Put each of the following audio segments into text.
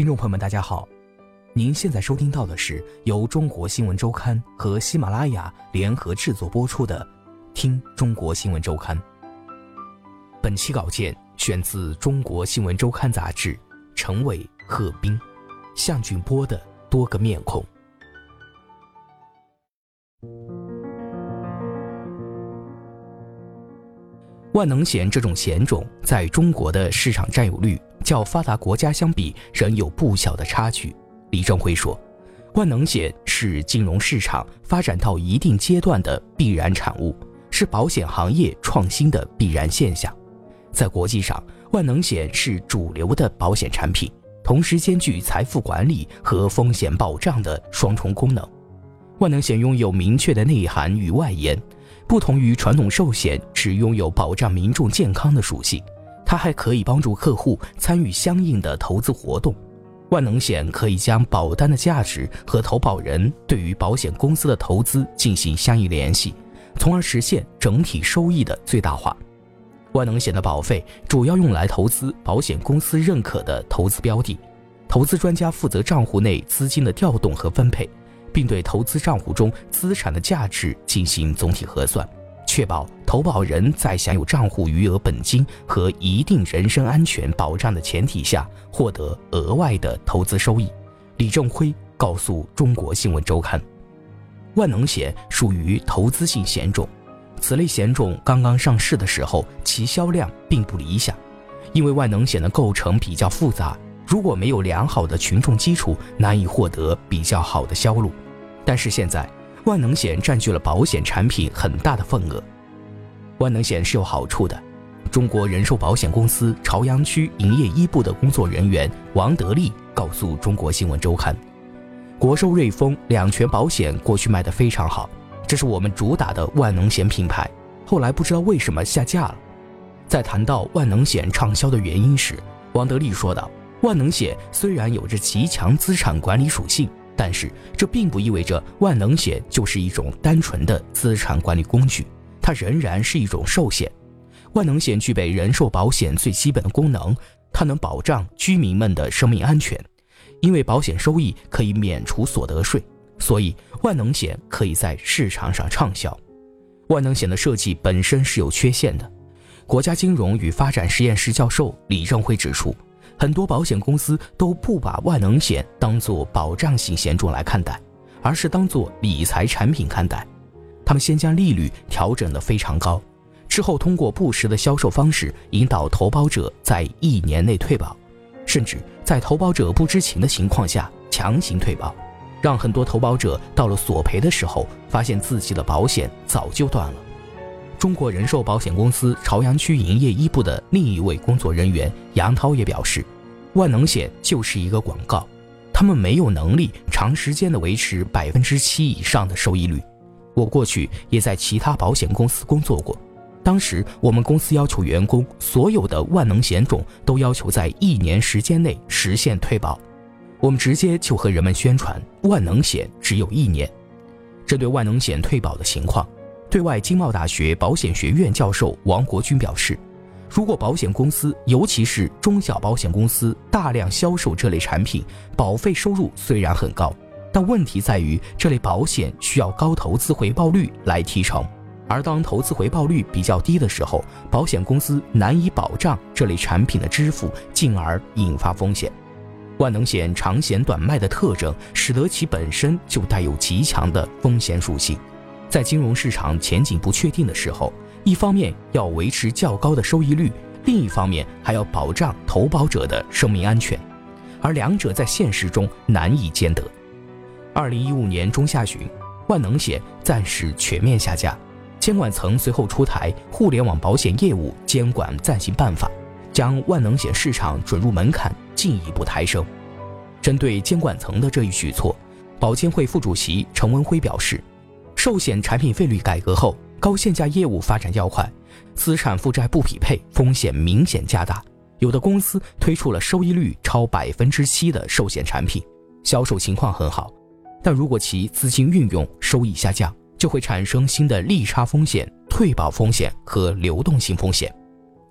听众朋友们，大家好，您现在收听到的是由中国新闻周刊和喜马拉雅联合制作播出的《听中国新闻周刊》。本期稿件选自《中国新闻周刊》杂志，陈伟、贺斌、向俊波的多个面孔。万能险这种险种在中国的市场占有率较发达国家相比仍有不小的差距。李正辉说：“万能险是金融市场发展到一定阶段的必然产物，是保险行业创新的必然现象。在国际上，万能险是主流的保险产品，同时兼具财富管理和风险保障的双重功能。万能险拥有明确的内涵与外延。”不同于传统寿险，只拥有保障民众健康的属性，它还可以帮助客户参与相应的投资活动。万能险可以将保单的价值和投保人对于保险公司的投资进行相应联系，从而实现整体收益的最大化。万能险的保费主要用来投资保险公司认可的投资标的，投资专家负责账户内资金的调动和分配。并对投资账户中资产的价值进行总体核算，确保投保人在享有账户余额本金和一定人身安全保障的前提下，获得额外的投资收益。李正辉告诉中国新闻周刊，万能险属于投资性险种，此类险种刚刚上市的时候，其销量并不理想，因为万能险的构成比较复杂。如果没有良好的群众基础，难以获得比较好的销路。但是现在，万能险占据了保险产品很大的份额。万能险是有好处的。中国人寿保险公司朝阳区营业一部的工作人员王德利告诉中国新闻周刊：“国寿瑞丰两全保险过去卖得非常好，这是我们主打的万能险品牌。后来不知道为什么下架了。”在谈到万能险畅销的原因时，王德利说道。万能险虽然有着极强资产管理属性，但是这并不意味着万能险就是一种单纯的资产管理工具，它仍然是一种寿险。万能险具备人寿保险最基本的功能，它能保障居民们的生命安全。因为保险收益可以免除所得税，所以万能险可以在市场上畅销。万能险的设计本身是有缺陷的。国家金融与发展实验室教授李正辉指出。很多保险公司都不把万能险当做保障型险种来看待，而是当做理财产品看待。他们先将利率调整得非常高，之后通过不实的销售方式引导投保者在一年内退保，甚至在投保者不知情的情况下强行退保，让很多投保者到了索赔的时候，发现自己的保险早就断了。中国人寿保险公司朝阳区营业一部的另一位工作人员杨涛也表示，万能险就是一个广告，他们没有能力长时间的维持百分之七以上的收益率。我过去也在其他保险公司工作过，当时我们公司要求员工所有的万能险种都要求在一年时间内实现退保，我们直接就和人们宣传万能险只有一年。针对万能险退保的情况。对外经贸大学保险学院教授王国军表示，如果保险公司，尤其是中小保险公司大量销售这类产品，保费收入虽然很高，但问题在于这类保险需要高投资回报率来提成，而当投资回报率比较低的时候，保险公司难以保障这类产品的支付，进而引发风险。万能险长险短卖的特征，使得其本身就带有极强的风险属性。在金融市场前景不确定的时候，一方面要维持较高的收益率，另一方面还要保障投保者的生命安全，而两者在现实中难以兼得。二零一五年中下旬，万能险暂时全面下架，监管层随后出台《互联网保险业务监管暂行办法》，将万能险市场准入门槛进一步抬升。针对监管层的这一举措，保监会副主席陈文辉表示，寿险产品费率改革后，高限价业务发展较快，资产负债不匹配，风险明显加大。有的公司推出了收益率超百分之七的寿险产品，销售情况很好，但如果其资金运用收益下降，就会产生新的利差风险、退保风险和流动性风险。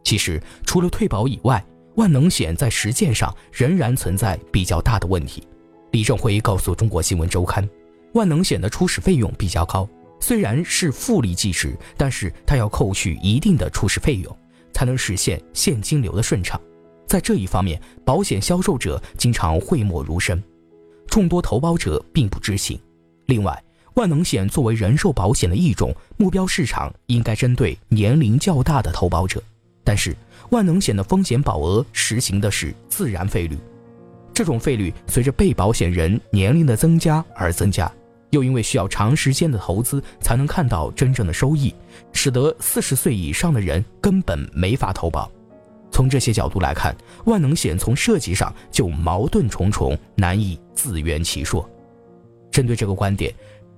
其实，除了退保以外，万能险在实践上仍然存在比较大的问题。李正辉告诉中国新闻周刊，万能险的初始费用比较高，虽然是复利计时，但是它要扣去一定的初始费用。才能实现现金流的顺畅，在这一方面，保险销售者经常讳莫如深，众多投保者并不知情。另外，万能险作为人寿保险的一种，目标市场应该针对年龄较大的投保者，但是万能险的风险保额实行的是自然费率，这种费率随着被保险人年龄的增加而增加。又因为需要长时间的投资才能看到真正的收益，使得四十岁以上的人根本没法投保。从这些角度来看，万能险从设计上就矛盾重重，难以自圆其说。针对这个观点，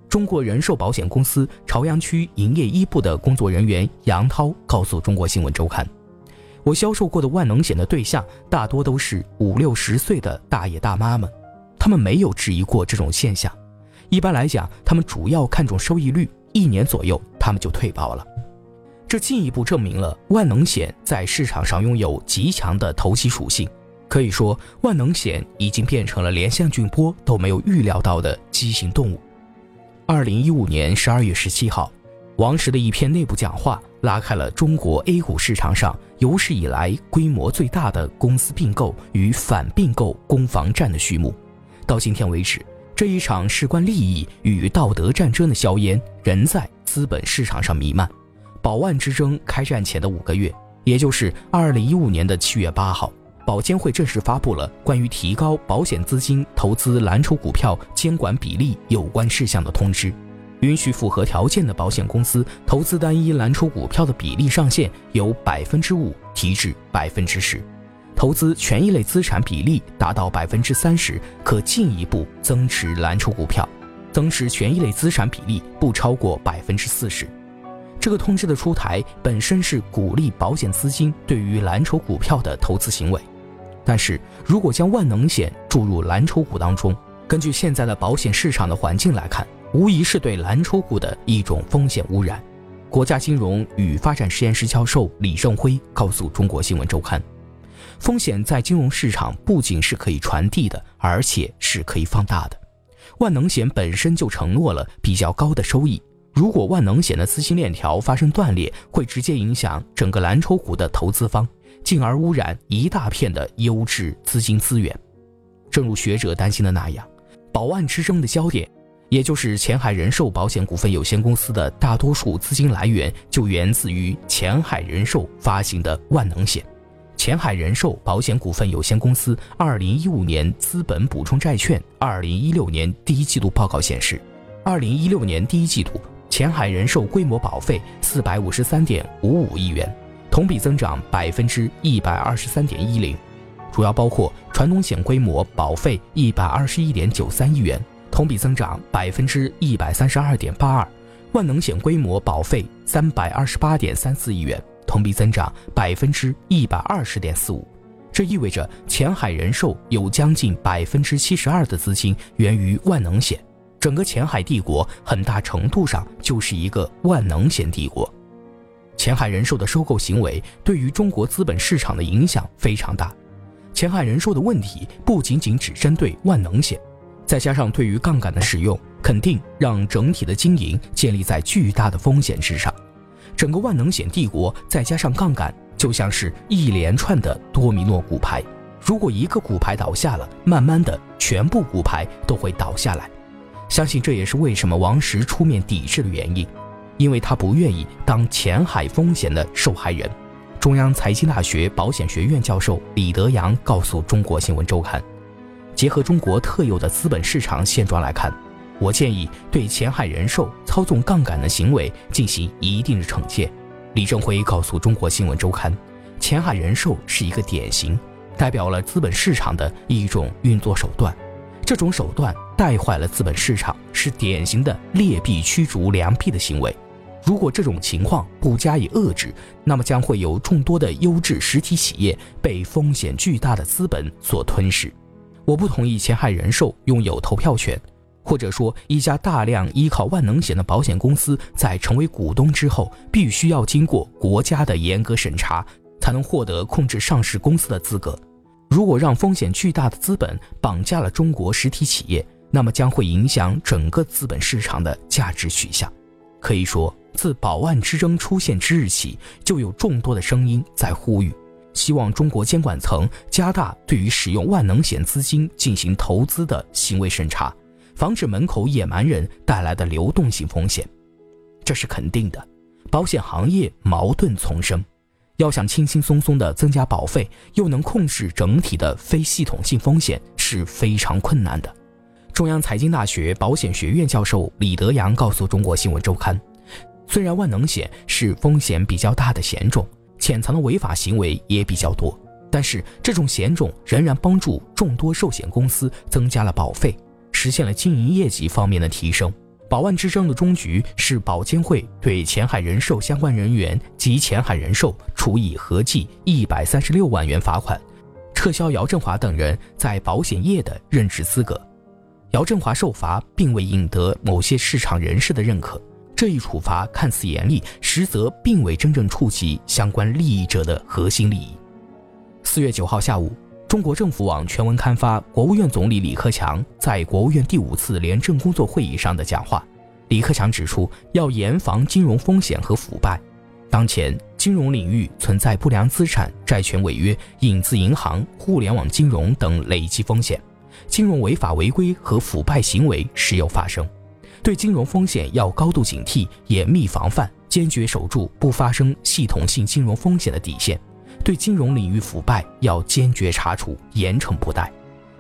中国人寿保险公司朝阳区营业一部的工作人员杨涛告诉中国新闻周刊：“我销售过的万能险的对象大多都是五六十岁的大爷大妈们，他们没有质疑过这种现象。”一般来讲，他们主要看重收益率，一年左右他们就退保了。这进一步证明了万能险在市场上拥有极强的投机属性。可以说，万能险已经变成了连向俊波都没有预料到的畸形动物。二零一五年十二月十七号，王石的一篇内部讲话拉开了中国 A 股市场上有史以来规模最大的公司并购与反并购攻防战的序幕。到今天为止。这一场事关利益与道德战争的硝烟仍在资本市场上弥漫。保万之争开战前的五个月，也就是二零一五年的七月八号，保监会正式发布了关于提高保险资金投资蓝筹股票监管比例有关事项的通知，允许符合条件的保险公司投资单一蓝筹股票的比例上限由百分之五提至百分之十。投资权益类资产比例达到百分之三十，可进一步增持蓝筹股票；增持权益类资产比例不超过百分之四十。这个通知的出台本身是鼓励保险资金对于蓝筹股票的投资行为，但是如果将万能险注入蓝筹股当中，根据现在的保险市场的环境来看，无疑是对蓝筹股的一种风险污染。国家金融与发展实验室教授李胜辉告诉中国新闻周刊。风险在金融市场不仅是可以传递的，而且是可以放大的。万能险本身就承诺了比较高的收益，如果万能险的资金链条发生断裂，会直接影响整个蓝筹股的投资方，进而污染一大片的优质资金资源。正如学者担心的那样，保万之争的焦点，也就是前海人寿保险股份有限公司的大多数资金来源，就源自于前海人寿发行的万能险。前海人寿保险股份有限公司二零一五年资本补充债券二零一六年第一季度报告显示，二零一六年第一季度前海人寿规模保费四百五十三点五五亿元，同比增长百分之一百二十三点一零，主要包括传统险规模保费一百二十一点九三亿元，同比增长百分之一百三十二点八二，万能险规模保费三百二十八点三四亿元。同比增长百分之一百二十点四五，这意味着前海人寿有将近百分之七十二的资金源于万能险，整个前海帝国很大程度上就是一个万能险帝国。前海人寿的收购行为对于中国资本市场的影响非常大。前海人寿的问题不仅仅只针对万能险，再加上对于杠杆的使用，肯定让整体的经营建立在巨大的风险之上。整个万能险帝国再加上杠杆，就像是一连串的多米诺骨牌。如果一个骨牌倒下了，慢慢的全部骨牌都会倒下来。相信这也是为什么王石出面抵制的原因，因为他不愿意当前海风险的受害人。中央财经大学保险学院教授李德阳告诉中国新闻周刊，结合中国特有的资本市场现状来看。我建议对前海人寿操纵杠杆的行为进行一定的惩戒。李正辉告诉中国新闻周刊，前海人寿是一个典型，代表了资本市场的一种运作手段。这种手段带坏了资本市场，是典型的劣币驱逐良币的行为。如果这种情况不加以遏制，那么将会有众多的优质实体企业被风险巨大的资本所吞噬。我不同意前海人寿拥有投票权，或者说一家大量依靠万能险的保险公司在成为股东之后，必须要经过国家的严格审查，才能获得控制上市公司的资格。如果让风险巨大的资本绑架了中国实体企业，那么将会影响整个资本市场的价值取向。可以说。自保万之争出现之日起，就有众多的声音在呼吁，希望中国监管层加大对于使用万能险资金进行投资的行为审查，防止门口野蛮人带来的流动性风险。这是肯定的。保险行业矛盾丛生，要想轻轻松松地增加保费，又能控制整体的非系统性风险是非常困难的。中央财经大学保险学院教授李德阳告诉中国新闻周刊。虽然万能险是风险比较大的险种，潜藏的违法行为也比较多，但是这种险种仍然帮助众多寿险公司增加了保费，实现了经营业绩方面的提升。保万之争的终局是保监会对前海人寿相关人员及前海人寿处以合计一百三十六万元罚款，撤销姚振华等人在保险业的任职资格。姚振华受罚并未引得某些市场人士的认可。这一处罚看似严厉，实则并未真正触及相关利益者的核心利益。四月九号下午，中国政府网全文刊发国务院总理李克强在国务院第五次廉政工作会议上的讲话。李克强指出，要严防金融风险和腐败。当前金融领域存在不良资产、债权违约、影子银行、互联网金融等累积风险，金融违法违规和腐败行为时有发生。对金融风险要高度警惕，严密防范，坚决守住不发生系统性金融风险的底线；对金融领域腐败要坚决查处，严惩不贷，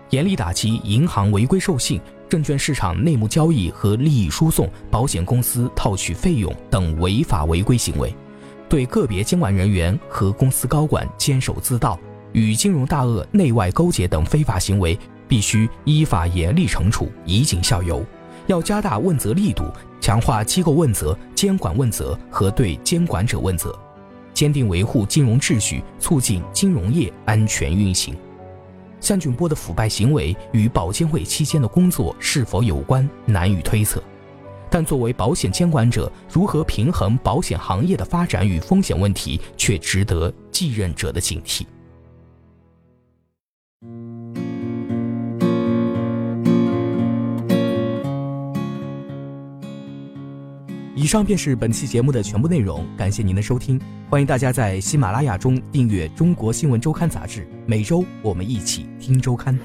严厉打击银行违规授信、证券市场内幕交易和利益输送、保险公司套取费用等违法违规行为；对个别监管人员和公司高管监守自盗、与金融大鳄内外勾结等非法行为，必须依法严厉惩处，以儆效尤。要加大问责力度，强化机构问责、监管问责和对监管者问责，坚定维护金融秩序，促进金融业安全运行。向俊波的腐败行为与保监会期间的工作是否有关，难以推测。但作为保险监管者，如何平衡保险行业的发展与风险问题，却值得继任者的警惕。以上便是本期节目的全部内容，感谢您的收听，欢迎大家在喜马拉雅中订阅《中国新闻周刊》杂志，每周我们一起听周刊。